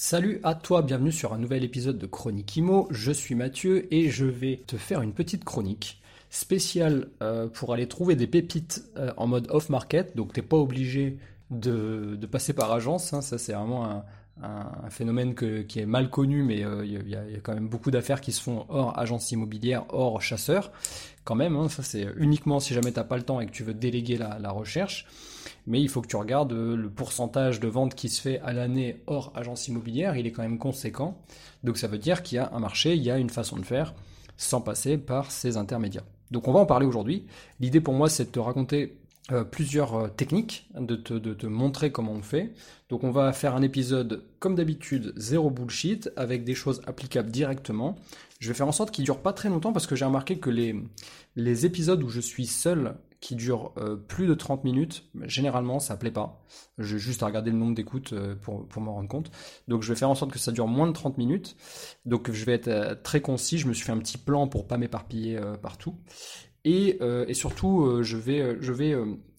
Salut à toi, bienvenue sur un nouvel épisode de Chronique Imo. Je suis Mathieu et je vais te faire une petite chronique spéciale euh, pour aller trouver des pépites euh, en mode off-market. Donc t'es pas obligé de, passer par agence, hein. ça c'est vraiment un, phénomène qui est mal connu, mais euh, il y, a quand même beaucoup d'affaires qui se font hors agence immobilière, hors chasseur. Quand même, hein. ça c'est uniquement si jamais t'as pas le temps et que tu veux déléguer la recherche mais il faut que tu regardes euh, le pourcentage de vente qui se fait à l'année hors agence immobilière, il est quand même conséquent. Donc ça veut dire qu'il y a un marché, il y a une façon de faire sans passer par ces intermédiaires. Donc on va en parler aujourd'hui. L'idée pour moi c'est de te raconter euh, plusieurs euh, techniques, de te, montrer comment on fait. Donc on va faire un épisode comme d'habitude, zéro bullshit, avec des choses applicables directement. Je vais faire en sorte qu'il ne dure pas très longtemps parce que j'ai remarqué que les épisodes où je suis seul qui dure euh, plus de 30 minutes, généralement ça plaît pas. J'ai juste à regarder le nombre d'écoutes euh, pour, pour m'en rendre compte. Donc je vais faire en sorte que ça dure moins de 30 minutes. Donc je vais être euh, très concis, je me suis fait un petit plan pour pas m'éparpiller partout. Et, et surtout, je vais, je vais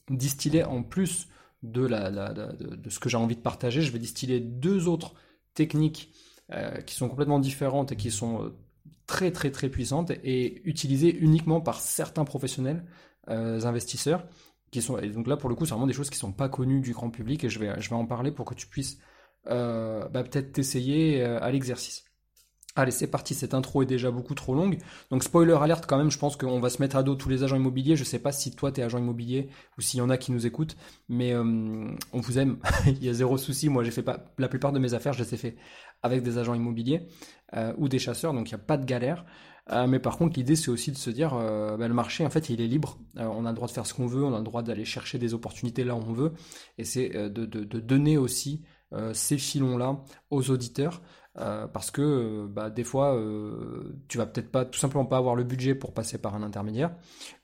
distiller en plus de, la, de, ce que j'ai envie de partager, je vais distiller deux autres techniques qui sont complètement différentes et qui sont très très très puissantes et utilisées uniquement par certains professionnels investisseurs qui sont et donc là pour le coup c'est vraiment des choses qui sont pas connues du grand public et je vais je vais en parler pour que tu puisses euh, bah, peut-être t'essayer euh, à l'exercice. Allez, c'est parti, cette intro est déjà beaucoup trop longue. Donc spoiler alerte quand même, je pense qu'on va se mettre à dos tous les agents immobiliers. Je sais pas si toi tu es agent immobilier ou s'il y en a qui nous écoutent, mais on vous aime. Il y a zéro souci. Moi j'ai fait pas la plupart de mes affaires, je les ai fait avec des agents immobiliers ou des chasseurs, donc il n'y a pas de galère. Euh, mais par contre, l'idée, c'est aussi de se dire, euh, bah, le marché, en fait, il est libre. Euh, on a le droit de faire ce qu'on veut, on a le droit d'aller chercher des opportunités là où on veut. Et c'est de, donner aussi ces filons-là aux auditeurs. parce que bah, des fois, tu vas peut-être pas tout simplement pas avoir le budget pour passer par un intermédiaire,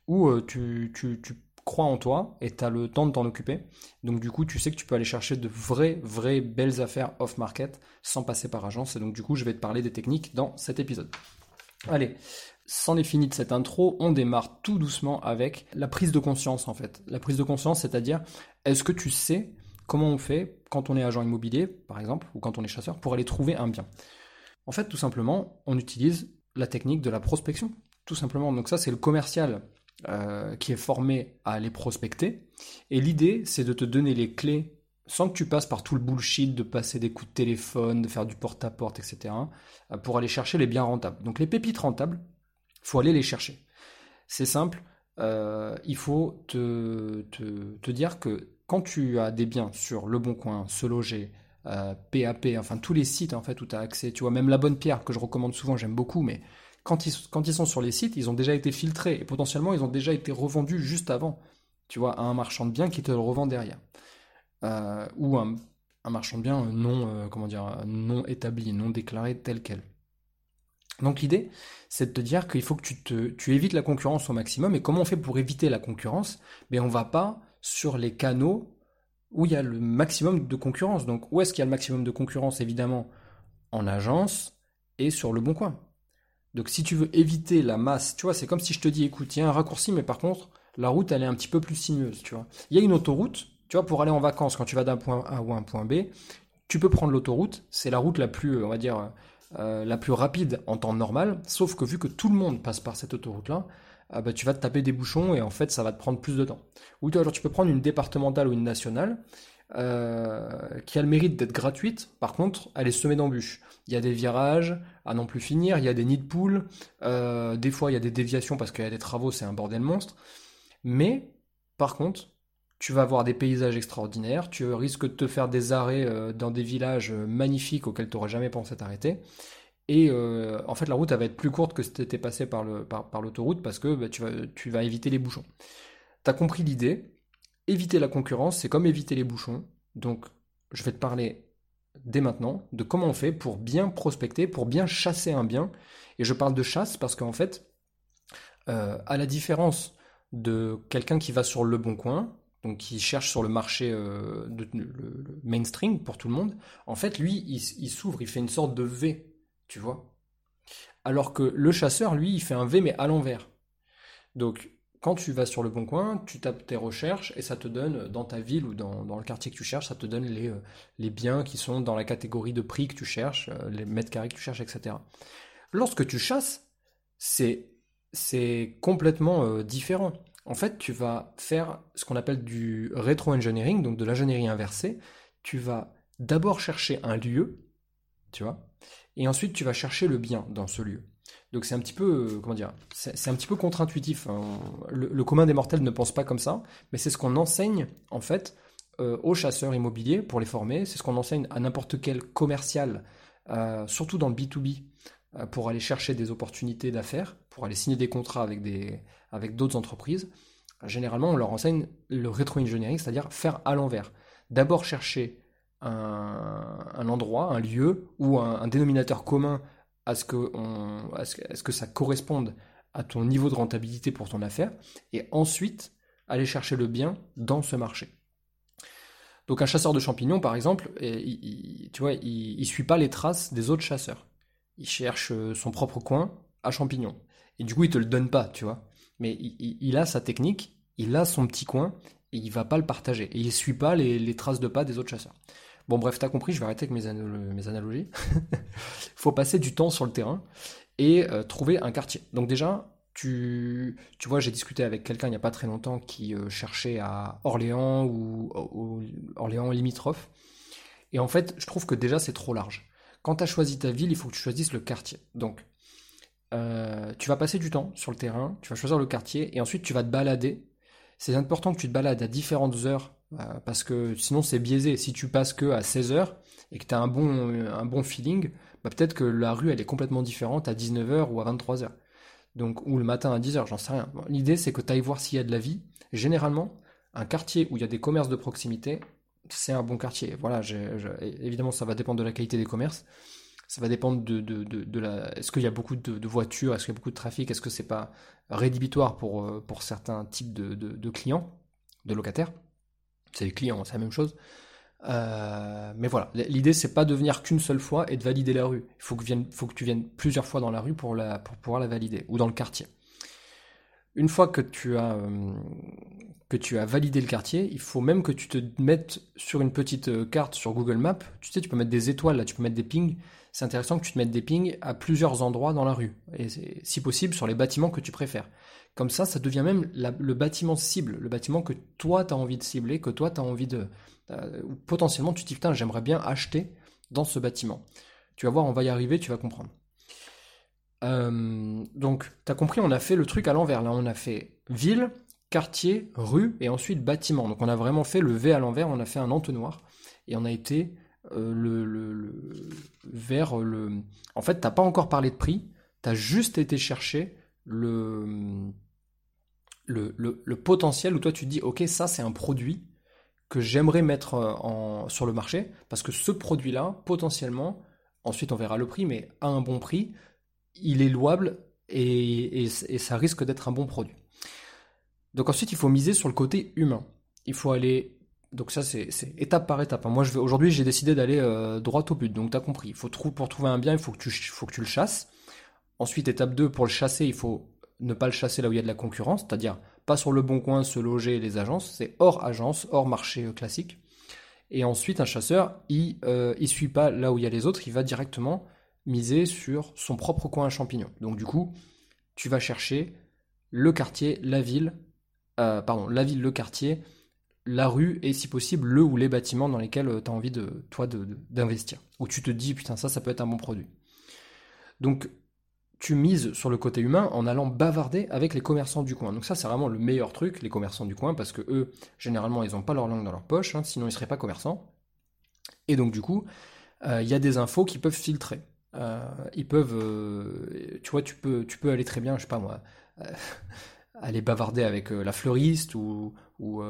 ou tu, tu, tu crois en toi et tu as le temps de t'en occuper. Donc du coup, tu sais que tu peux aller chercher de vraies, vraies belles affaires off-market sans passer par agence. Et donc du coup, je vais te parler des techniques dans cet épisode. Allez, c'en est fini de cette intro, on démarre tout doucement avec la prise de conscience en fait. La prise de conscience, c'est-à-dire, est-ce que tu sais comment on fait quand on est agent immobilier, par exemple, ou quand on est chasseur, pour aller trouver un bien? En fait, tout simplement, on utilise la technique de la prospection, tout simplement. Donc ça, c'est le commercial euh, qui est formé à aller prospecter. Et l'idée, c'est de te donner les clés sans que tu passes par tout le bullshit de passer des coups de téléphone, de faire du porte-à-porte, etc., euh, pour aller chercher les biens rentables. Donc les pépites rentables, faut aller les chercher. C'est simple, euh, il faut te, te, dire que quand tu as des biens sur Le Bon Coin, Se Loger, PAP, euh, enfin tous les sites en fait où tu as accès, tu vois, même La Bonne Pierre que je recommande souvent, j'aime beaucoup, mais quand ils, quand ils sont sur les sites, ils ont déjà été filtrés et potentiellement ils ont déjà été revendus juste avant, tu vois, à un marchand de biens qui te le revend derrière. Euh, ou un, marchand de biens non, euh, comment dire, non établi, non déclaré tel quel. Donc l'idée, c'est de te dire qu'il faut que tu, te, tu évites la concurrence au maximum. Et comment on fait pour éviter la concurrence? Mais on va pas sur les canaux où il y a le maximum de concurrence. Donc où est-ce qu'il y a le maximum de concurrence? Évidemment, en agence et sur le bon coin. Donc si tu veux éviter la masse, tu vois, c'est comme si je te dis, écoute, il y a un raccourci, mais par contre, la route, elle est un petit peu plus sinueuse, tu vois. Il y a une autoroute, pour aller en vacances, quand tu vas d'un point A ou un point B, tu peux prendre l'autoroute. C'est la route la plus, on va dire, euh, la plus rapide en temps normal. Sauf que vu que tout le monde passe par cette autoroute-là, euh, bah, tu vas te taper des bouchons et en fait, ça va te prendre plus de temps. Ou alors, tu peux prendre une départementale ou une nationale. qui a le mérite d'être gratuite. Par contre, elle est semée d'embûches. Il y a des virages à non plus finir, il y a des nids de poules, des fois il y a des déviations parce qu'il y a des travaux, c'est un bordel monstre. Mais, par contre, tu vas avoir des paysages extraordinaires, tu risques de te faire des arrêts euh, dans des villages euh, magnifiques auxquels tu n'aurais jamais pensé t'arrêter. Et euh, en fait, la route va être plus courte que si tu étais passé par, l'autoroute parce que bah, tu, vas, tu vas éviter les bouchons. Tu as compris l'idée? Éviter la concurrence, c'est comme éviter les bouchons. Donc, je vais te parler dès maintenant de comment on fait pour bien prospecter, pour bien chasser un bien. Et je parle de chasse parce qu'en fait, à la différence de quelqu'un qui va sur le bon coin, donc qui cherche sur le marché euh, mainstream pour tout le monde, en fait, lui, il, s'ouvre, il fait une sorte de V, tu vois. Alors que le chasseur, lui, il fait un V, mais à l'envers. Donc, quand tu vas sur le bon coin, tu tapes tes recherches et ça te donne, dans ta ville ou dans, le quartier que tu cherches, ça te donne les, euh, les biens qui sont dans la catégorie de prix que tu cherches, euh, les mètres carrés que tu cherches, etc. Lorsque tu chasses, c'est complètement différent en fait, tu vas faire ce qu'on appelle du rétro-engineering, donc de l'ingénierie inversée. Tu vas d'abord chercher un lieu, tu vois, et ensuite tu vas chercher le bien dans ce lieu. Donc c'est un petit peu, euh, comment dire, c'est un petit peu contre-intuitif. Hein. Le, commun des mortels ne pense pas comme ça, mais c'est ce qu'on enseigne en fait euh, aux chasseurs immobiliers pour les former. C'est ce qu'on enseigne à n'importe quel commercial, euh, surtout dans le B2B, pour aller chercher des opportunités d'affaires, pour aller signer des contrats avec des, avec d'autres entreprises, généralement on leur enseigne le rétro-engineering, c'est-à-dire faire à l'envers. D'abord chercher un, endroit, un lieu ou un, dénominateur commun à ce, que ça corresponde à ton niveau de rentabilité pour ton affaire, et ensuite aller chercher le bien dans ce marché. Donc un chasseur de champignons, par exemple, il, tu vois, il, il suit pas les traces des autres chasseurs. Il cherche son propre coin à champignons. Et du coup, il te le donne pas, tu vois mais il, a sa technique, il a son petit coin, et il va pas le partager. Et il suit pas les, traces de pas des autres chasseurs. Bon, bref, t'as compris, je vais arrêter avec mes, mes analogies. Il faut passer du temps sur le terrain et euh, trouver un quartier. Donc déjà, tu, vois, j'ai discuté avec quelqu'un il n'y a pas très longtemps qui euh, cherchait à Orléans ou, ou, Orléans limitrophe. Et en fait, je trouve que déjà c'est trop large. Quand tu as choisi ta ville, il faut que tu choisisses le quartier. Donc, euh, tu vas passer du temps sur le terrain, tu vas choisir le quartier et ensuite tu vas te balader. C'est important que tu te balades à différentes heures euh, parce que sinon c'est biaisé. Si tu passes que à 16 heures et que tu as un bon, un bon feeling, bah, peut-être que la rue elle est complètement différente à 19h ou à 23h. Donc, ou le matin à 10h, j'en sais rien. L'idée c'est que tu ailles voir s'il y a de la vie. Généralement, un quartier où il y a des commerces de proximité, c'est un bon quartier. Voilà, évidemment ça va dépendre de la qualité des commerces. Ça va dépendre de, de, de, la. Est-ce qu'il y a beaucoup de, voitures Est-ce qu'il y a beaucoup de trafic Est-ce que c'est pas rédhibitoire pour, euh, pour certains types de, clients, de locataires C'est les clients, c'est la même chose. Euh, mais voilà, l'idée c'est pas de venir qu'une seule fois et de valider la rue. Il faut que, faut que tu viennes plusieurs fois dans la rue pour, la, pour pouvoir la valider, ou dans le quartier. Une fois que tu as, euh, que tu as validé le quartier, il faut même que tu te mettes sur une petite carte sur Google Maps. Tu sais, tu peux mettre des étoiles là, tu peux mettre des pings c'est intéressant que tu te mettes des pings à plusieurs endroits dans la rue, et si possible sur les bâtiments que tu préfères. Comme ça, ça devient même le bâtiment cible, le bâtiment que toi tu as envie de cibler, que toi tu as envie de... Euh, potentiellement tu te dis, putain, j'aimerais bien acheter dans ce bâtiment. Tu vas voir, on va y arriver, tu vas comprendre. Euh, donc, tu as compris, on a fait le truc à l'envers. Là, on a fait ville, quartier, rue et ensuite bâtiment. Donc, on a vraiment fait le V à l'envers, on a fait un entonnoir et on a été euh, le, vers le. En fait, t'as pas encore parlé de prix, tu as juste été chercher le, le, potentiel où toi tu dis, ok, ça c'est un produit que j'aimerais mettre euh, en, sur le marché, parce que ce produit-là, potentiellement, ensuite on verra le prix, mais à un bon prix, il est louable et, ça risque d'être un bon produit. Donc ensuite, il faut miser sur le côté humain. Il faut aller donc ça, c'est étape par étape. Moi, aujourd'hui, j'ai décidé d'aller euh, droit au but. Donc, tu as compris. Faut pour trouver un bien, il faut que, tu, faut que tu le chasses. Ensuite, étape 2, pour le chasser, il faut ne pas le chasser là où il y a de la concurrence, c'est-à-dire pas sur le bon coin se loger les agences, c'est hors agence, hors marché euh, classique. Et ensuite, un chasseur, il ne euh, suit pas là où il y a les autres, il va directement miser sur son propre coin à champignons. Donc du coup, tu vas chercher le quartier, la ville, pardon, la ville, le quartier, la rue et si possible le ou les bâtiments dans lesquels tu as envie de toi d'investir. Ou tu te dis putain ça ça peut être un bon produit. Donc tu mises sur le côté humain en allant bavarder avec les commerçants du coin. Donc ça, c'est vraiment le meilleur truc, les commerçants du coin, parce que eux, généralement, ils n'ont pas leur langue dans leur poche, hein, sinon ils ne seraient pas commerçants. Et donc du coup, euh, il y a des infos qui peuvent filtrer. Euh, ils peuvent, euh, tu vois, tu peux, tu peux aller très bien, je sais pas moi, aller bavarder avec la fleuriste ou, ou,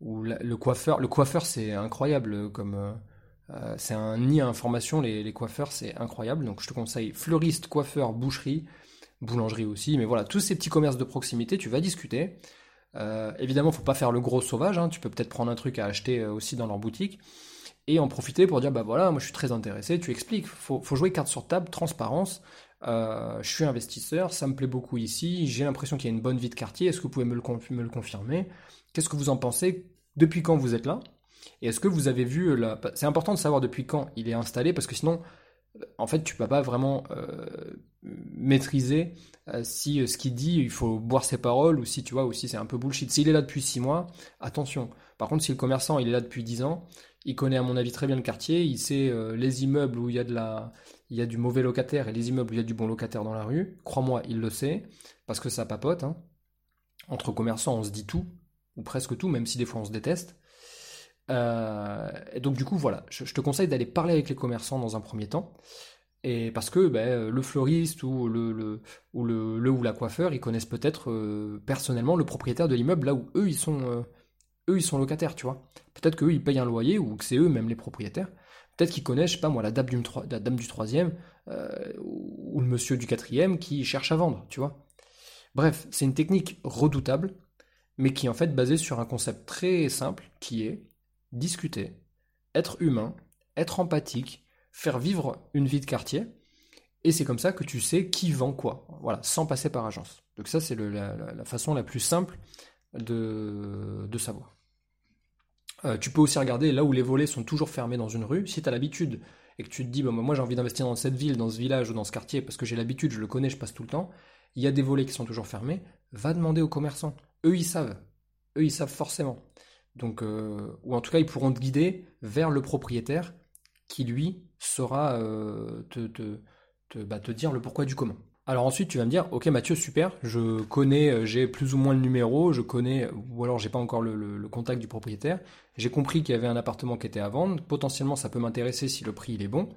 ou, le coiffeur. Le coiffeur, c'est incroyable comme euh, c'est un nid à information, les, coiffeurs, c'est incroyable. Donc je te conseille fleuriste, coiffeur, boucherie, boulangerie aussi. Mais voilà, tous ces petits commerces de proximité, tu vas discuter. Euh, évidemment, faut pas faire le gros sauvage. Hein. Tu peux peut-être prendre un truc à acheter euh, aussi dans leur boutique et en profiter pour dire bah voilà, moi je suis très intéressé. Tu expliques. Faut, faut jouer carte sur table, transparence. je suis investisseur, ça me plaît beaucoup ici. J'ai l'impression qu'il y a une bonne vie de quartier. Est-ce que vous pouvez me le, me le confirmer? Qu'est-ce que vous en pensez? Depuis quand vous êtes là? Et est-ce que vous avez vu la... C'est important de savoir depuis quand il est installé parce que sinon, en fait, tu peux pas vraiment euh, maîtriser euh, si euh, ce qu'il dit, il faut boire ses paroles ou si tu vois, ou si c'est un peu bullshit. S'il est là depuis 6 mois, attention. Par contre, si le commerçant il est là depuis 10 ans, il connaît à mon avis très bien le quartier, il sait les immeubles où il y a de la, il y a du mauvais locataire et les immeubles où il y a du bon locataire dans la rue. Crois-moi, il le sait parce que ça papote. Hein. Entre commerçants, on se dit tout ou presque tout, même si des fois on se déteste. Euh, et donc du coup, voilà, je, te conseille d'aller parler avec les commerçants dans un premier temps. Et parce que ben, le fleuriste ou le, ou le, ou la coiffeur, ils connaissent peut-être euh, personnellement le propriétaire de l'immeuble là où eux ils sont euh, eux ils sont locataires, tu vois. Peut-être qu'eux ils payent un loyer ou que c'est eux même les propriétaires. Peut-être qu'ils connaissent, je sais pas moi, la dame du, dame du troisième ou le monsieur du quatrième qui cherche à vendre, tu vois. Bref, c'est une technique redoutable, mais qui est en fait basée sur un concept très simple qui est discuter, être humain, être empathique, faire vivre une vie de quartier. Et c'est comme ça que tu sais qui vend quoi, voilà, sans passer par agence. Donc ça, c'est la, façon la plus simple de, savoir. Euh, tu peux aussi regarder là où les volets sont toujours fermés dans une rue. Si tu as l'habitude et que tu te dis, bah, moi j'ai envie d'investir dans cette ville, dans ce village ou dans ce quartier, parce que j'ai l'habitude, je le connais, je passe tout le temps, il y a des volets qui sont toujours fermés, va demander aux commerçants. Eux, ils savent. Eux, ils savent forcément. Donc, euh, ou en tout cas, ils pourront te guider vers le propriétaire qui, lui, saura euh, bah, te, dire le pourquoi du comment. Alors ensuite, tu vas me dire, ok Mathieu, super, je connais, euh, j'ai plus ou moins le numéro, je connais, ou alors j'ai pas encore le, contact du propriétaire, j'ai compris qu'il y avait un appartement qui était à vendre, potentiellement ça peut m'intéresser si le prix il est bon.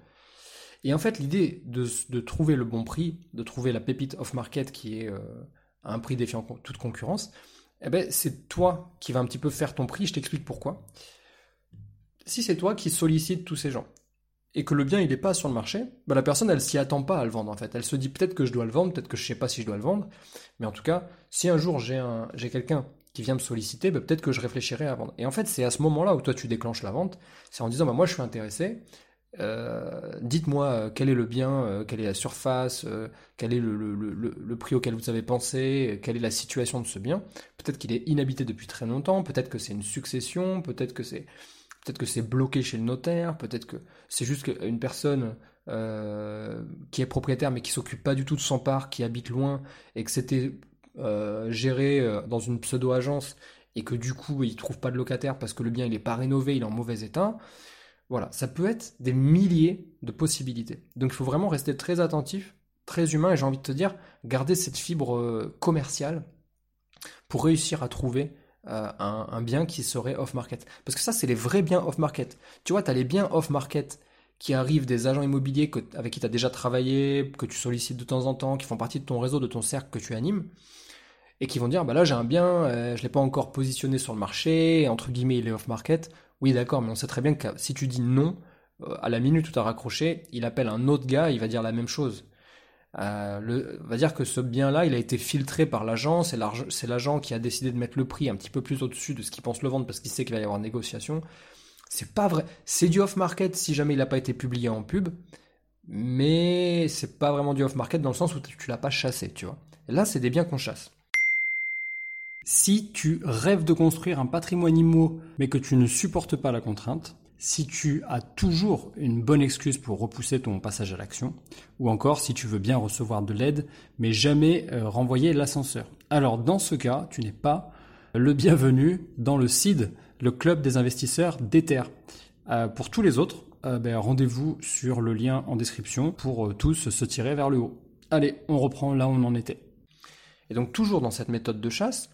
Et en fait, l'idée de, trouver le bon prix, de trouver la pépite off-market qui est à un prix défiant toute concurrence, eh ben, c'est toi qui vas un petit peu faire ton prix, je t'explique pourquoi. Si c'est toi qui sollicite tous ces gens, et que le bien il n'est pas sur le marché, ben, la personne elle s'y attend pas à le vendre en fait. Elle se dit peut-être que je dois le vendre, peut-être que je sais pas si je dois le vendre, mais en tout cas, si un jour j'ai un, j'ai quelqu'un qui vient me solliciter, ben, peut-être que je réfléchirai à vendre. Et en fait, c'est à ce moment-là où toi tu déclenches la vente, c'est en disant ben, moi je suis intéressé, euh, dites-moi euh, quel est le bien, euh, quelle est la surface, quel est le, prix auquel vous avez pensé, quelle est la situation de ce bien. Peut-être qu'il est inhabité depuis très longtemps, peut-être que c'est une succession, peut-être que c'est peut-être que c'est bloqué chez le notaire, peut-être que c'est juste une personne qui est propriétaire mais qui s'occupe pas du tout de son parc, qui habite loin et que c'était géré dans une pseudo-agence et que du coup il trouve pas de locataire parce que le bien il est pas rénové, il est en mauvais état. Voilà, ça peut être des milliers de possibilités. Donc il faut vraiment rester très attentif, très humain, et j'ai envie de te dire, garder cette fibre euh, commerciale pour réussir à trouver euh, un, bien qui serait off-market. Parce que ça, c'est les vrais biens off-market. Tu vois, tu as les biens off-market qui arrivent des agents immobiliers avec qui tu as déjà travaillé, que tu sollicites de temps en temps, qui font partie de ton réseau, de ton cercle que tu animes, et qui vont dire, bah là j'ai un bien, euh, je ne l'ai pas encore positionné sur le marché, entre guillemets il est off-market, oui, d'accord, mais on sait très bien que si tu dis non, euh, à la minute où tu as raccroché, il appelle un autre gars, il va dire la même chose. Euh, le, va dire que ce bien-là, il a été filtré par l'agent, c'est l'agent qui a décidé de mettre le prix un petit peu plus au-dessus de ce qu'il pense le vendre parce qu'il sait qu'il va y avoir une négociation. C'est pas vrai. C'est du off-market si jamais il n'a pas été publié en pub, mais c'est pas vraiment du off-market dans le sens où tu, tu l'as pas chassé, tu vois. là, c'est des biens qu'on chasse. Si tu rêves de construire un patrimoine immo mais que tu ne supportes pas la contrainte, si tu as toujours une bonne excuse pour repousser ton passage à l'action, ou encore si tu veux bien recevoir de l'aide mais jamais euh, renvoyer l'ascenseur. Alors dans ce cas, tu n'es pas le bienvenu dans le CID, le club des investisseurs d'Ether. Euh, pour tous les autres, euh, ben, rendez-vous sur le lien en description pour tous se tirer vers le haut. Allez, on reprend là où on en était. Et donc toujours dans cette méthode de chasse,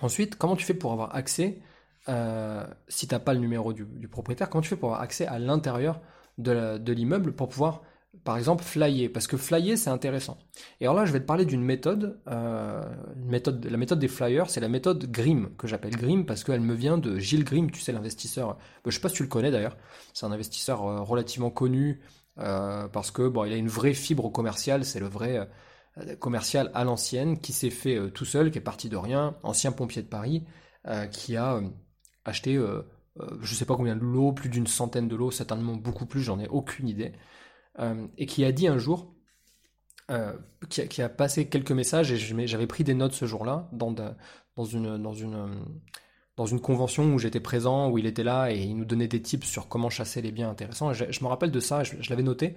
ensuite, comment tu fais pour avoir accès, si tu n'as pas le numéro du, propriétaire, comment tu fais pour avoir accès à l'intérieur de l'immeuble pour pouvoir par exemple, flyer, parce que flyer, c'est intéressant. Et alors là, je vais te parler d'une méthode, euh, méthode, la méthode des flyers, c'est la méthode Grimm, que j'appelle Grimm parce qu'elle me vient de Gilles Grimm, tu sais, l'investisseur, je sais pas si tu le connais d'ailleurs, c'est un investisseur euh, relativement connu, euh, parce que bon, il a une vraie fibre commerciale, c'est le vrai commercial à l'ancienne, qui s'est fait tout seul, qui est parti de rien, ancien pompier de Paris, qui a acheté, je sais pas combien de lots, plus d'une centaine de lots, certainement beaucoup plus, j'en ai aucune idée. Euh, et qui a dit un jour, euh, qui, a, passé quelques messages, et j'avais pris des notes ce jour-là, dans, dans, une, dans, une, dans une convention où j'étais présent, où il était là, et il nous donnait des tips sur comment chasser les biens intéressants. Je, me rappelle de ça, je, l'avais noté.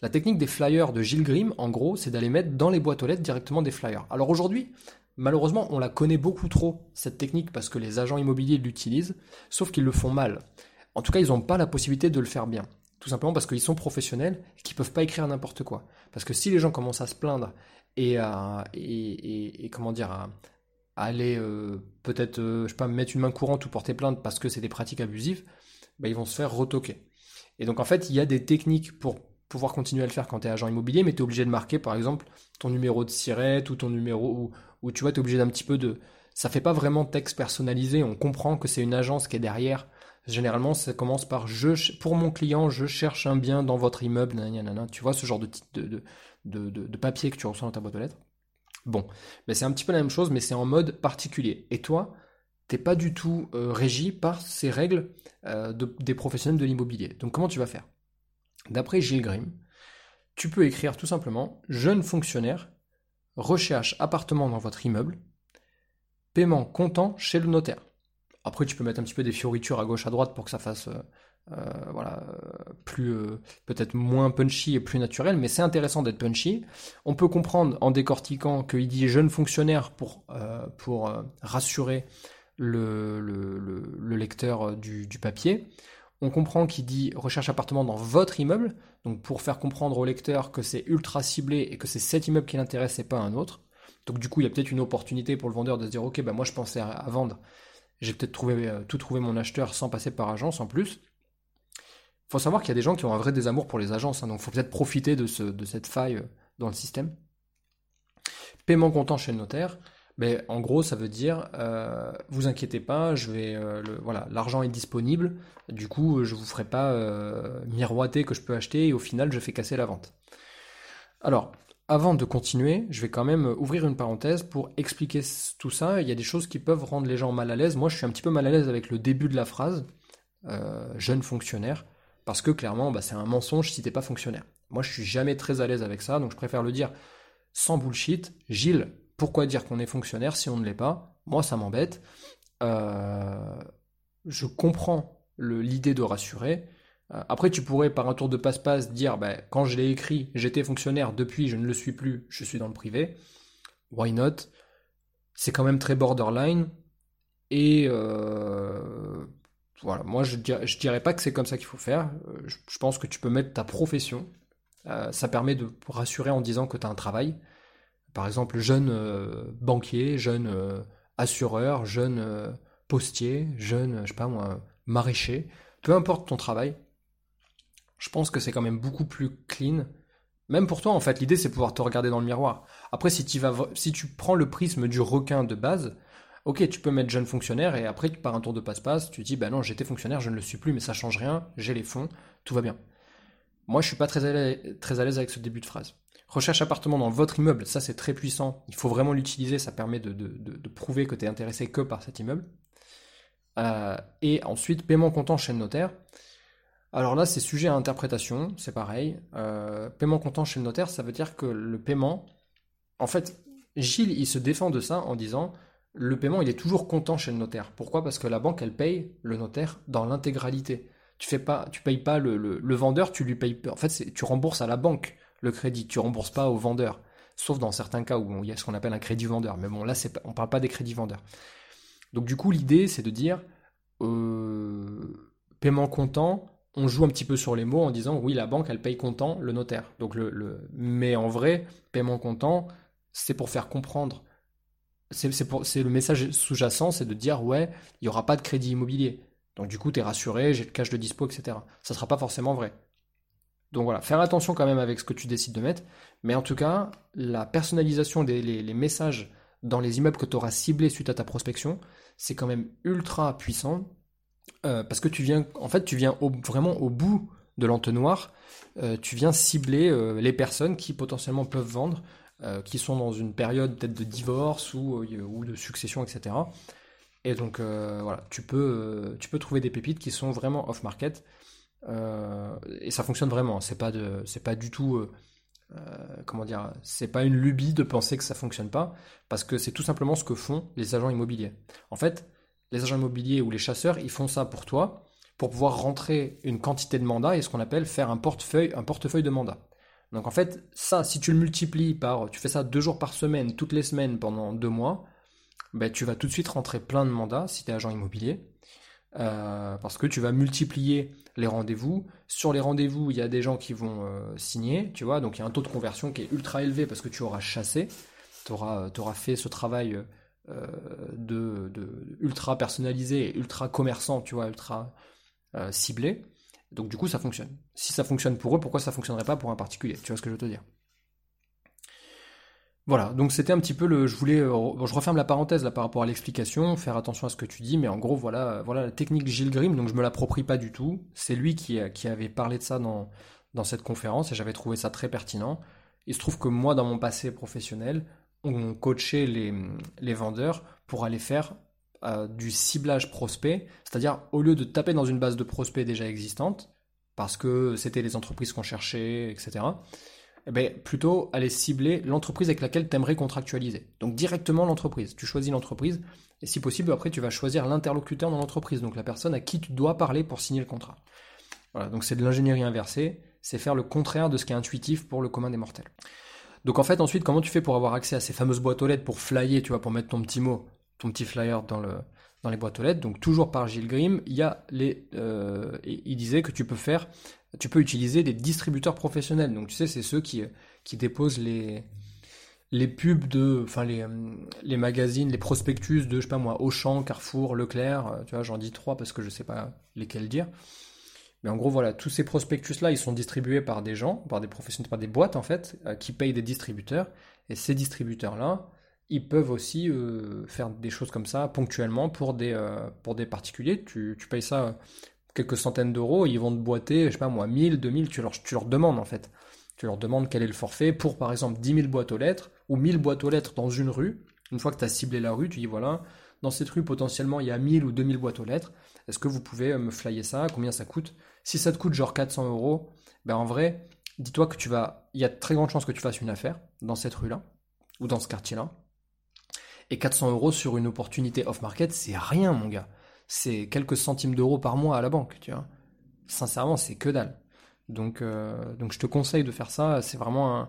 La technique des flyers de Gilles Grimm, en gros, c'est d'aller mettre dans les boîtes aux lettres directement des flyers. Alors aujourd'hui, malheureusement, on la connaît beaucoup trop, cette technique, parce que les agents immobiliers l'utilisent, sauf qu'ils le font mal. En tout cas, ils n'ont pas la possibilité de le faire bien. Tout simplement parce qu'ils sont professionnels et qu'ils peuvent pas écrire n'importe quoi. Parce que si les gens commencent à se plaindre et à, à, aller euh, peut-être, euh, je sais pas, mettre une main courante ou porter plainte parce que c'est des pratiques abusives, bah, ils vont se faire retoquer. Et donc en fait, il y a des techniques pour pouvoir continuer à le faire quand tu es agent immobilier, mais tu es obligé de marquer par exemple ton numéro de SIRET ou ton numéro, ou, tu vois, tu es obligé d'un petit peu de... Ça fait pas vraiment texte personnalisé, on comprend que c'est une agence qui est derrière Généralement, ça commence par je, pour mon client, je cherche un bien dans votre immeuble, nanana, tu vois, ce genre de, de, de, de, papier que tu reçois dans ta boîte aux lettres. Bon, mais c'est un petit peu la même chose, mais c'est en mode particulier. Et toi, t'es pas du tout euh, régi par ces règles euh, des professionnels de l'immobilier. Donc comment tu vas faire? D'après Gilles Grimm, tu peux écrire tout simplement jeune fonctionnaire, recherche appartement dans votre immeuble, paiement comptant chez le notaire. Après, tu peux mettre un petit peu des fioritures à gauche, à droite pour que ça fasse, euh, euh, voilà, plus, euh, peut-être moins punchy et plus naturel, mais c'est intéressant d'être punchy. On peut comprendre en décortiquant qu'il dit jeune fonctionnaire pour, rassurer le, le, lecteur du, papier. On comprend qu'il dit recherche appartement dans votre immeuble, donc pour faire comprendre au lecteur que c'est ultra ciblé et que c'est cet immeuble qui l'intéresse et pas un autre. Donc du coup, il y a peut-être une opportunité pour le vendeur de se dire ok, ben moi je pensais à vendre j'ai peut-être trouvé, euh, tout trouvé mon acheteur sans passer par agence en plus. Il faut savoir qu'il y a des gens qui ont un vrai désamour pour les agences, hein, donc faut peut-être profiter de, ce, de, cette faille euh, dans le système. Paiement comptant chez le notaire, mais en gros, ça veut dire, euh, vous inquiétez pas, je vais, le, voilà, l'argent est disponible, du coup, je vous ferai pas miroiter que je peux acheter et au final, je fais casser la vente. Alors, avant de continuer, je vais quand même ouvrir une parenthèse pour expliquer tout ça. Il y a des choses qui peuvent rendre les gens mal à l'aise. Moi, je suis un petit peu mal à l'aise avec le début de la phrase, euh, jeune fonctionnaire, parce que clairement, bah, c'est un mensonge si t'es pas fonctionnaire. Moi, je suis jamais très à l'aise avec ça, donc je préfère le dire sans bullshit. Gilles, pourquoi dire qu'on est fonctionnaire si on ne l'est pas? Moi, ça m'embête. Euh, je comprends l'idée de rassurer. Euh, après, tu pourrais, par un tour de passe-passe, dire ben, quand je l'ai écrit, j'étais fonctionnaire, depuis je ne le suis plus, je suis dans le privé. Why not? C'est quand même très borderline. Et euh, voilà, moi je, dirais, dirais pas que c'est comme ça qu'il faut faire. Euh, je, pense que tu peux mettre ta profession. ça permet de rassurer en disant que tu as un travail. Par exemple, jeune banquier, jeune assureur, jeune postier, jeune, je sais pas moi, maraîcher. Peu importe ton travail, je pense que c'est quand même beaucoup plus clean. Même pour toi, en fait, l'idée c'est pouvoir te regarder dans le miroir. Après, si, tu vas, si tu prends le prisme du requin de base, ok, tu peux mettre jeune fonctionnaire et après, par un tour de passe-passe, tu dis, bah non, j'étais fonctionnaire, je ne le suis plus, mais ça change rien, j'ai les fonds, tout va bien. Moi, je suis pas très à l'aise avec ce début de phrase. Recherche appartement dans votre immeuble, ça c'est très puissant, il faut vraiment l'utiliser, ça permet de, prouver que tu es intéressé que par cet immeuble. Euh, et ensuite, paiement comptant chez le notaire. Alors là, c'est sujet à interprétation, c'est pareil. Euh, paiement comptant chez le notaire, ça veut dire que le paiement, en fait, Gilles, il se défend de ça en disant le paiement, il est toujours comptant chez le notaire. Pourquoi? Parce que la banque, elle paye le notaire dans l'intégralité. Tu fais pas, tu payes pas le, vendeur, tu lui payes. En fait, tu rembourses à la banque le crédit, tu rembourses pas au vendeur. Sauf dans certains cas où il y a ce qu'on appelle un crédit vendeur. Mais bon, là, c'est, on parle pas des crédits vendeurs. Donc du coup, l'idée, c'est de dire paiement comptant, on joue un petit peu sur les mots en disant oui, la banque, elle paye comptant le notaire. Donc le, Mais en vrai, paiement comptant, c'est pour faire comprendre. C'est le message sous-jacent, c'est de dire ouais, il n'y aura pas de crédit immobilier. Donc du coup, tu es rassuré, j'ai le cash de dispo, etc. Ça ne sera pas forcément vrai. Donc voilà, faire attention quand même avec ce que tu décides de mettre. Mais en tout cas, la personnalisation des messages dans les immeubles que tu auras ciblés suite à ta prospection, c'est quand même ultra puissant. Euh, parce que tu viens, en fait, tu viens vraiment au bout de l'entonnoir. Euh, tu viens cibler euh, les personnes qui potentiellement peuvent vendre, qui sont dans une période peut-être de divorce ou, de succession, etc. Et donc voilà, tu peux, tu peux trouver des pépites qui sont vraiment off-market. Et ça fonctionne vraiment. C'est pas c'est pas du tout euh, comment dire, c'est pas une lubie de penser que ça fonctionne pas, parce que c'est tout simplement ce que font les agents immobiliers. En fait, les agents immobiliers ou les chasseurs, ils font ça pour toi, pour pouvoir rentrer une quantité de mandats et ce qu'on appelle faire un portefeuille, un portefeuille de mandats. Donc en fait, ça, si tu le multiplies par, tu fais ça deux jours par semaine, toutes les semaines pendant deux mois, ben, tu vas tout de suite rentrer plein de mandats si tu es agent immobilier. Euh, parce que tu vas multiplier les rendez-vous. Sur les rendez-vous, il y a des gens qui vont euh, signer, tu vois, donc il y a un taux de conversion qui est ultra élevé parce que tu auras chassé, tu auras, fait ce travail euh, de, ultra personnalisé, ultra commerçant, tu vois, ultra ciblé. Donc du coup, ça fonctionne. Si ça fonctionne pour eux, pourquoi ça fonctionnerait pas pour un particulier? Tu vois ce que je veux te dire? Voilà, donc c'était un petit peu le. Je voulais. Euh, je referme la parenthèse là par rapport à l'explication, faire attention à ce que tu dis, mais en gros, voilà, voilà la technique Gilles Grimm, donc je me l'approprie pas du tout. C'est lui qui, qui avait parlé de ça dans, dans cette conférence et j'avais trouvé ça très pertinent. Il se trouve que moi, dans mon passé professionnel, on coachait les, les vendeurs pour aller faire euh, du ciblage prospect, c'est-à-dire au lieu de taper dans une base de prospects déjà existante, parce que c'était les entreprises qu'on cherchait, etc eh ben, plutôt aller cibler l'entreprise avec laquelle tu aimerais contractualiser. Donc directement l'entreprise. Tu choisis l'entreprise et si possible, après, tu vas choisir l'interlocuteur dans l'entreprise, donc la personne à qui tu dois parler pour signer le contrat. Voilà, donc c'est de l'ingénierie inversée, c'est faire le contraire de ce qui est intuitif pour le commun des mortels. Donc en fait, ensuite, comment tu fais pour avoir accès à ces fameuses boîtes aux lettres pour flyer, tu vois, pour mettre ton petit mot, ton petit flyer dans, le, dans les boîtes aux lettres Donc toujours par Gilles Grimm, il y a les, euh, il disait que tu peux faire tu peux utiliser des distributeurs professionnels. Donc tu sais, c'est ceux qui, qui déposent les, les pubs de, enfin les, les magazines, les prospectus de, je sais pas moi, Auchan, Carrefour, Leclerc, euh, tu vois, j'en dis trois parce que je sais pas lesquels dire. Mais en gros, voilà, tous ces prospectus-là, ils sont distribués par des gens, par des professionnels, par des boîtes en fait, euh, qui payent des distributeurs. Et ces distributeurs-là, ils peuvent aussi euh, faire des choses comme ça ponctuellement pour des, pour des particuliers. Tu, tu payes ça quelques centaines d'euros, ils vont te boiter, je sais pas moi, 1000, 2000, tu leur, tu leur demandes en fait. Tu leur demandes quel est le forfait pour par exemple 10 000 boîtes aux lettres ou 1000 boîtes aux lettres dans une rue. Une fois que tu as ciblé la rue, tu dis voilà, dans cette rue potentiellement il y a 1000 ou 2000 boîtes aux lettres. Est-ce que vous pouvez euh, me flyer ça? Combien ça coûte? Si ça te coûte genre 400 euros, ben en vrai, dis-toi que tu vas, il y a de très grandes chances que tu fasses une affaire dans cette rue-là ou dans ce quartier-là. Et 400 euros sur une opportunité off-market, c'est rien, mon gars c'est quelques centimes d'euros par mois à la banque, tu vois. Sincèrement, c'est que dalle. Donc, euh, donc je te conseille de faire ça. C'est vraiment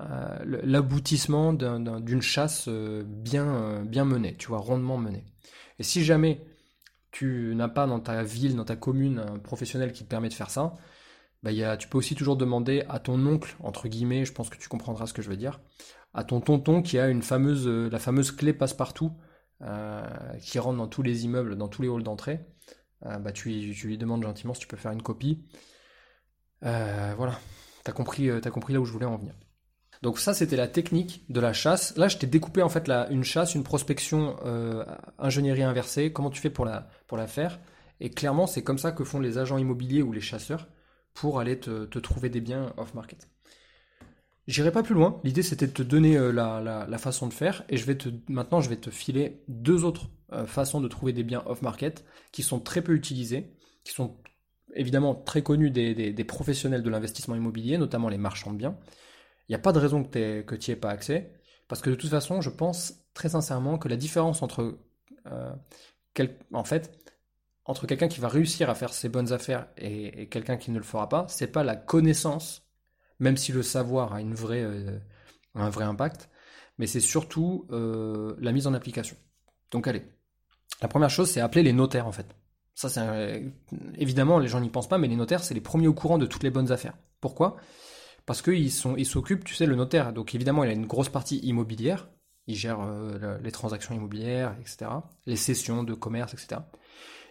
euh, l'aboutissement d'une chasse euh, bien, bien menée, tu vois, rondement menée. Et si jamais tu n'as pas dans ta ville, dans ta commune, un professionnel qui te permet de faire ça, bah, y tu peux aussi toujours demander à ton oncle, entre guillemets, je pense que tu comprendras ce que je veux dire, à ton tonton qui a une fameuse, la fameuse clé passe-partout euh, qui rentre dans tous les immeubles, dans tous les halls d'entrée, euh, bah, tu, lui demandes gentiment si tu peux faire une copie. Euh, voilà, t'as compris, as compris là où je voulais en venir. Donc ça, c'était la technique de la chasse. Là, je t'ai découpé en fait une chasse, une prospection, ingénierie inversée. Comment tu fais pour la, faire? Et clairement, c'est comme ça que font les agents immobiliers ou les chasseurs pour aller te, te trouver des biens off-market. J'irai pas plus loin. L'idée c'était de te donner euh, la, façon de faire et je vais te maintenant je vais te filer deux autres euh, façons de trouver des biens off-market qui sont très peu utilisées, qui sont évidemment très connues des, professionnels de l'investissement immobilier, notamment les marchands de biens. Il n'y a pas de raison que tu n'y aies pas accès parce que de toute façon je pense très sincèrement que la différence entre euh, en fait entre quelqu'un qui va réussir à faire ses bonnes affaires et, et quelqu'un qui ne le fera pas, c'est pas la connaissance même si le savoir a une vraie, euh, un vrai impact, mais c'est surtout euh, la mise en application. Donc allez, La première chose, c'est appeler les notaires en fait. Ça, c'est évidemment, les gens n'y pensent pas, mais les notaires, c'est les premiers au courant de toutes les bonnes affaires. Pourquoi? Parce qu'ils ils s'occupent, tu sais, le notaire. Donc évidemment, il a une grosse partie immobilière. Il gère euh, les transactions immobilières, etc. Les cessions de commerce, etc.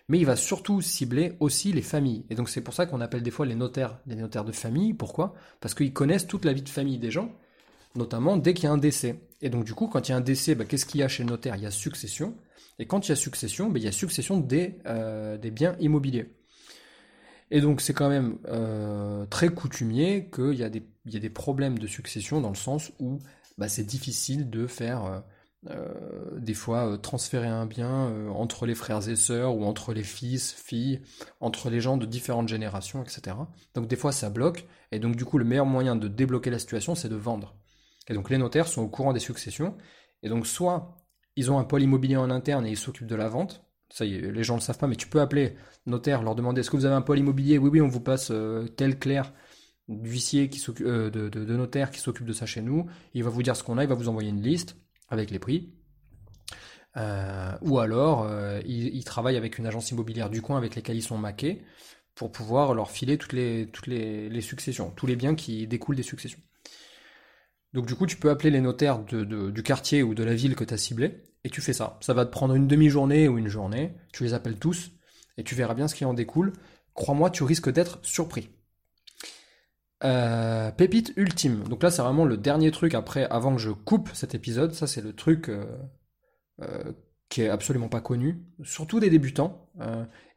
Mais il va surtout cibler aussi les familles. Et donc c'est pour ça qu'on appelle des fois les notaires des notaires de famille. Pourquoi? Parce qu'ils connaissent toute la vie de famille des gens, notamment dès qu'il y a un décès. Et donc du coup, quand il y a un décès, bah, qu'est-ce qu'il y a chez le notaire? Il y a succession. Et quand il y a succession, ben, il y a succession des, euh, des biens immobiliers. Et donc c'est quand même euh, très coutumier qu'il y, a des, problèmes de succession dans le sens où bah, c'est difficile de faire euh, des fois transférer un bien entre les frères et sœurs ou entre les fils, filles, entre les gens de différentes générations, etc. Donc des fois ça bloque, et donc du coup le meilleur moyen de débloquer la situation c'est de vendre. Et donc les notaires sont au courant des successions, et donc soit ils ont un pôle immobilier en interne et ils s'occupent de la vente. Ça y est, les gens ne le savent pas, mais tu peux appeler notaire, leur demander est-ce que vous avez un pôle immobilier? Oui, oui, on vous passe euh, tel clerc d'huissier qui euh, de, notaire qui s'occupe de ça chez nous. Il va vous dire ce qu'on a, il va vous envoyer une liste avec les prix. Euh, ou alors, ils, travaillent avec une agence immobilière du coin avec lesquelles ils sont maqués pour pouvoir leur filer toutes les, toutes les successions, tous les biens qui découlent des successions. Donc du coup, tu peux appeler les notaires du quartier ou de la ville que tu as ciblé, et tu fais ça. Ça va te prendre une demi-journée ou une journée, tu les appelles tous, et tu verras bien ce qui en découle. Crois-moi, tu risques d'être surpris. Euh, pépite ultime. Donc là, c'est vraiment le dernier truc après, avant que je coupe cet épisode. Ça, c'est le truc euh, euh, qui est absolument pas connu, surtout des débutants.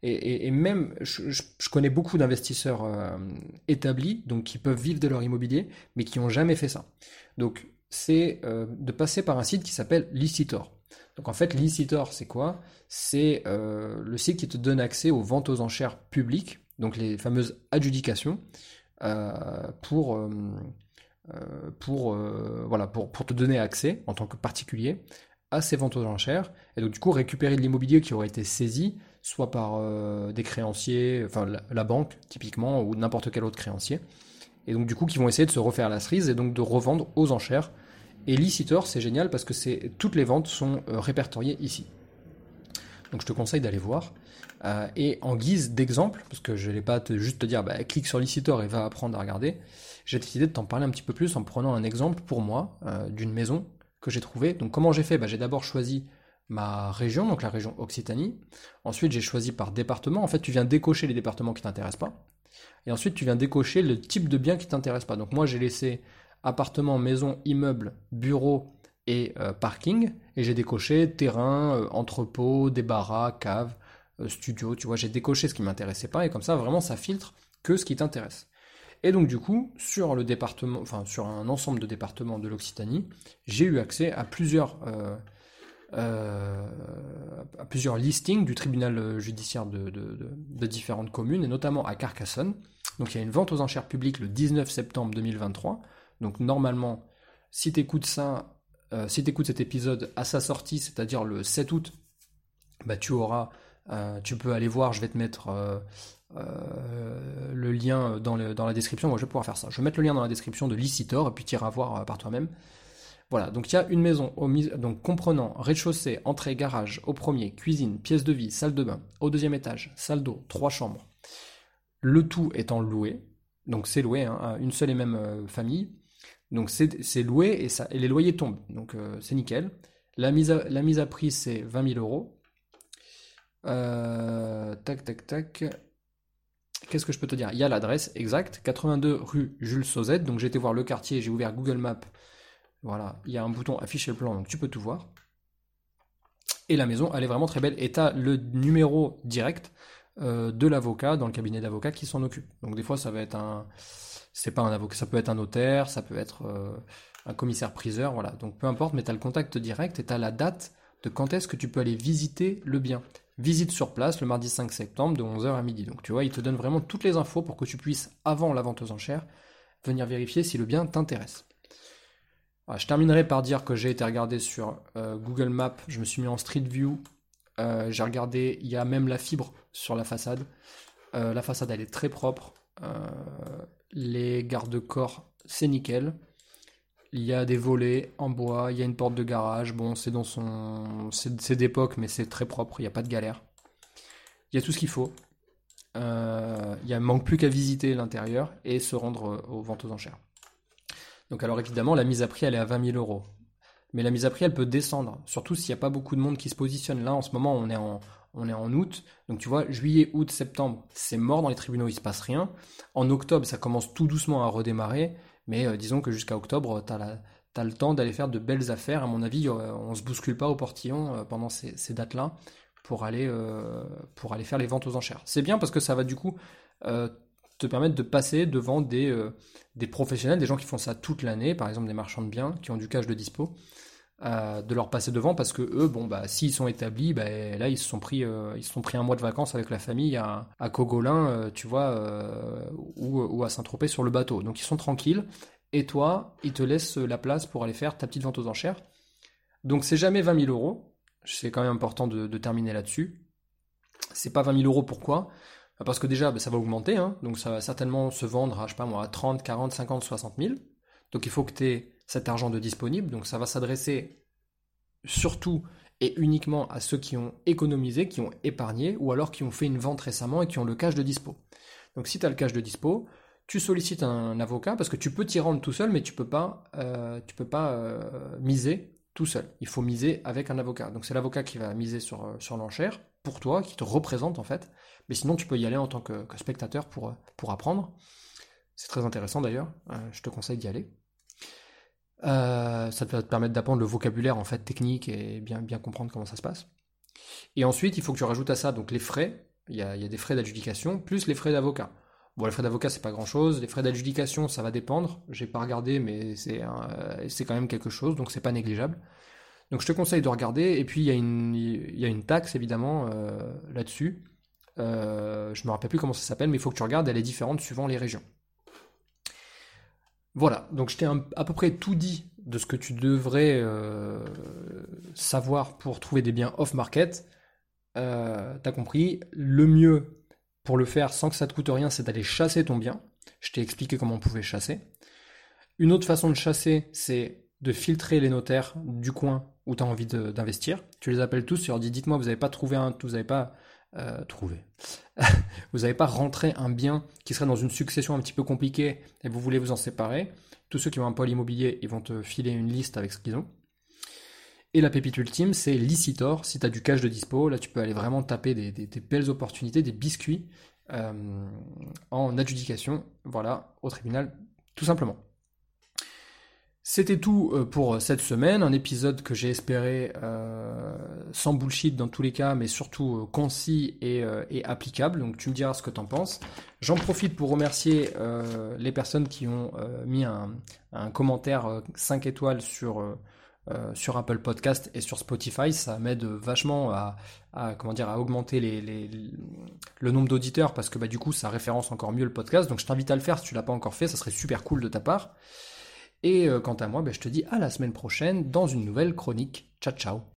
Et, même, je, connais beaucoup d'investisseurs établis, donc qui peuvent vivre de leur immobilier, mais qui n'ont jamais fait ça. Donc, c'est de passer par un site qui s'appelle Licitor. Donc en fait, Licitor, c'est quoi? C'est le site qui te donne accès aux ventes aux enchères publiques, donc les fameuses adjudications, pour, pour, voilà, pour, te donner accès en tant que particulier à ces ventes aux enchères, et donc du coup récupérer de l'immobilier qui aurait été saisi, soit par des créanciers, enfin la banque typiquement, ou n'importe quel autre créancier, et donc du coup qui vont essayer de se refaire la cerise et donc de revendre aux enchères. Et Licitor, c'est génial parce que toutes les ventes sont euh, répertoriées ici. Donc je te conseille d'aller voir. Euh, et en guise d'exemple, parce que je ne vais pas te, juste te dire bah, clique sur Licitor et va apprendre à regarder, j'ai décidé de t'en parler un petit peu plus en prenant un exemple pour moi euh, d'une maison que j'ai trouvée. Donc comment j'ai fait? Bah, J'ai d'abord choisi ma région, donc la région Occitanie. Ensuite j'ai choisi par département. En fait tu viens décocher les départements qui ne t'intéressent pas. Et ensuite, tu viens décocher le type de bien qui t'intéresse pas. Donc moi, j'ai laissé appartement, maison, immeuble, bureau et euh, parking. Et j'ai décoché terrain, euh, entrepôt, débarras, cave, euh, studio. Tu vois, j'ai décoché ce qui m'intéressait pas. Et comme ça, vraiment, ça filtre que ce qui t'intéresse. Et donc du coup, sur le département, enfin sur un ensemble de départements de l'Occitanie, j'ai eu accès à plusieurs euh, à plusieurs listings du tribunal judiciaire de, de, différentes communes, et notamment à Carcassonne. Donc il y a une vente aux enchères publiques le 19 septembre 2023. Donc normalement, si tu écoutes ça, euh, si tu écoutes cet épisode à sa sortie, c'est-à-dire le 7 août, bah tu auras, euh, tu peux aller voir, je vais te mettre le lien dans, la description, je vais pouvoir faire ça. Je vais mettre le lien dans la description de Licitor, et puis tu iras voir par toi-même. Voilà, donc il y a une maison donc comprenant rez-de-chaussée, entrée, garage au premier, cuisine, pièce de vie, salle de bain, au deuxième étage, salle d'eau, trois chambres. Le tout étant loué, donc c'est loué hein, à une seule et même euh, famille. Donc c'est loué et, les loyers tombent, donc euh, c'est nickel. La mise, à, la mise à prix c'est 20 000 euros. Euh, tac, tac, tac. Qu'est-ce que je peux te dire? Il y a l'adresse exacte, 82 rue Jules Sauzette. Donc j'ai été voir le quartier, j'ai ouvert Google Maps voilà, il y a un bouton afficher le plan, donc tu peux tout voir. Et la maison, elle est vraiment très belle. Et tu as le numéro direct euh, de l'avocat dans le cabinet d'avocat qui s'en occupe. Donc des fois, ça va être un, c'est pas un avocat, ça peut être un notaire, ça peut être euh, un commissaire priseur, voilà. Donc peu importe, mais tu as le contact direct et tu as la date de quand est-ce que tu peux aller visiter le bien. Visite sur place le mardi 5 septembre de 11h à midi. Donc tu vois, il te donne vraiment toutes les infos pour que tu puisses, avant la vente aux enchères, venir vérifier si le bien t'intéresse je terminerai par dire que j'ai été regardé sur euh, Google Maps, je me suis mis en Street View, euh, j'ai regardé, il y a même la fibre sur la façade. La façade elle est très propre. Les garde-corps c'est nickel. il y a des volets en bois, il y a une porte de garage. Bon, c'est dans son, c'est d'époque, mais c'est très propre. Il n'y a pas de galère. Il y a tout ce qu'il faut. Euh, il ne manque plus qu'à visiter l'intérieur et se rendre aux ventes aux enchères. Donc alors évidemment, la mise à prix, elle est à 20 000 euros. Mais la mise à prix, elle peut descendre, surtout s'il n'y a pas beaucoup de monde qui se positionne. Là, en ce moment, on est en, on est en août. Donc tu vois, juillet, août, septembre, c'est mort dans les tribunaux, il se passe rien. En octobre, ça commence tout doucement à redémarrer. Mais euh, disons que jusqu'à octobre, tu as, le temps d'aller faire de belles affaires. À mon avis, on on se bouscule pas au portillon euh, pendant ces, dates-là pour aller, euh, pour aller faire les ventes aux enchères. C'est bien parce que ça va du coup te permettre de passer devant des, des professionnels, des gens qui font ça toute l'année, par exemple des marchands de biens qui ont du cash de dispo. De leur passer devant parce que eux, bon bah s'ils sont établis, bah, là ils se sont pris, ils se sont pris un mois de vacances avec la famille à, à Cogolin, tu vois, ou, ou, à Saint-Tropez sur le bateau. Donc ils sont tranquilles et toi, ils te laissent la place pour aller faire ta petite vente aux enchères. Donc c'est jamais 20 000 euros. C'est quand même important de, terminer là-dessus. C'est pas 20 000 euros pourquoi? Parce que déjà, bah, ça va augmenter. Hein. donc ça va certainement se vendre à, je sais pas moi, à 30, 40, 50, 60 000. Donc il faut que tu aies cet argent de disponible. Donc ça va s'adresser surtout et uniquement à ceux qui ont économisé, qui ont épargné, ou alors qui ont fait une vente récemment et qui ont le cash de dispo. Donc si tu as le cash de dispo, tu sollicites un avocat parce que tu peux t'y rendre tout seul, mais tu peux pas, euh, peux pas euh, miser tout seul. Il faut miser avec un avocat. Donc c'est l'avocat qui va miser sur, euh, sur l'enchère pour toi, qui te représente en fait. Mais sinon, tu peux y aller en tant que, spectateur pour apprendre. C'est très intéressant d'ailleurs. je te conseille d'y aller. Ça va te permettre d'apprendre le vocabulaire en fait technique et bien, bien comprendre comment ça se passe. Et ensuite, il faut que tu rajoutes à ça donc les frais. Il y a, il y a des frais d'adjudication plus les frais d'avocat. Bon, les frais d'avocat, c'est pas grand chose. Les frais d'adjudication, ça va dépendre. J'ai pas regardé, mais c'est c'est quand même quelque chose, donc c'est pas négligeable. Donc je te conseille de regarder. Et puis il y a une, il y a une taxe évidemment euh, là-dessus. Euh, je me rappelle plus comment ça s'appelle, mais il faut que tu regardes. Elle est différente suivant les régions. Voilà. Donc je t'ai à peu près tout dit de ce que tu devrais euh, savoir pour trouver des biens off-market. Euh, T'as compris. Le mieux, pour le faire sans que ça te coûte rien, c'est d'aller chasser ton bien. Je t'ai expliqué comment on pouvait chasser. Une autre façon de chasser, c'est de filtrer les notaires du coin où tu as envie d'investir. Tu les appelles tous, tu leur dis dites-moi, vous n'avez pas trouvé un, vous n'avez pas euh, trouvé, vous n'avez pas rentré un bien qui serait dans une succession un petit peu compliquée et vous voulez vous en séparer. Tous ceux qui ont un pôle immobilier, ils vont te filer une liste avec ce qu'ils ont. Et la pépite ultime, c'est Licitor. Si tu as du cash de dispo, là tu peux aller vraiment taper des, belles opportunités, des biscuits euh, en adjudication, voilà, au tribunal, tout simplement. C'était tout euh, pour cette semaine, un épisode que j'ai espéré euh, sans bullshit dans tous les cas, mais surtout concis et, applicable. Donc tu me diras ce que tu en penses. J'en profite pour remercier les personnes qui ont mis un, commentaire 5 étoiles sur euh, sur Apple Podcast et sur Spotify, ça m'aide vachement à, comment dire à augmenter le nombre d'auditeurs parce que bah, du coup ça référence encore mieux le podcast. Donc je t'invite à le faire si tu l'as pas encore fait, ça serait super cool de ta part. Et euh, quant à moi, bah, je te dis à la semaine prochaine dans une nouvelle chronique. Ciao ciao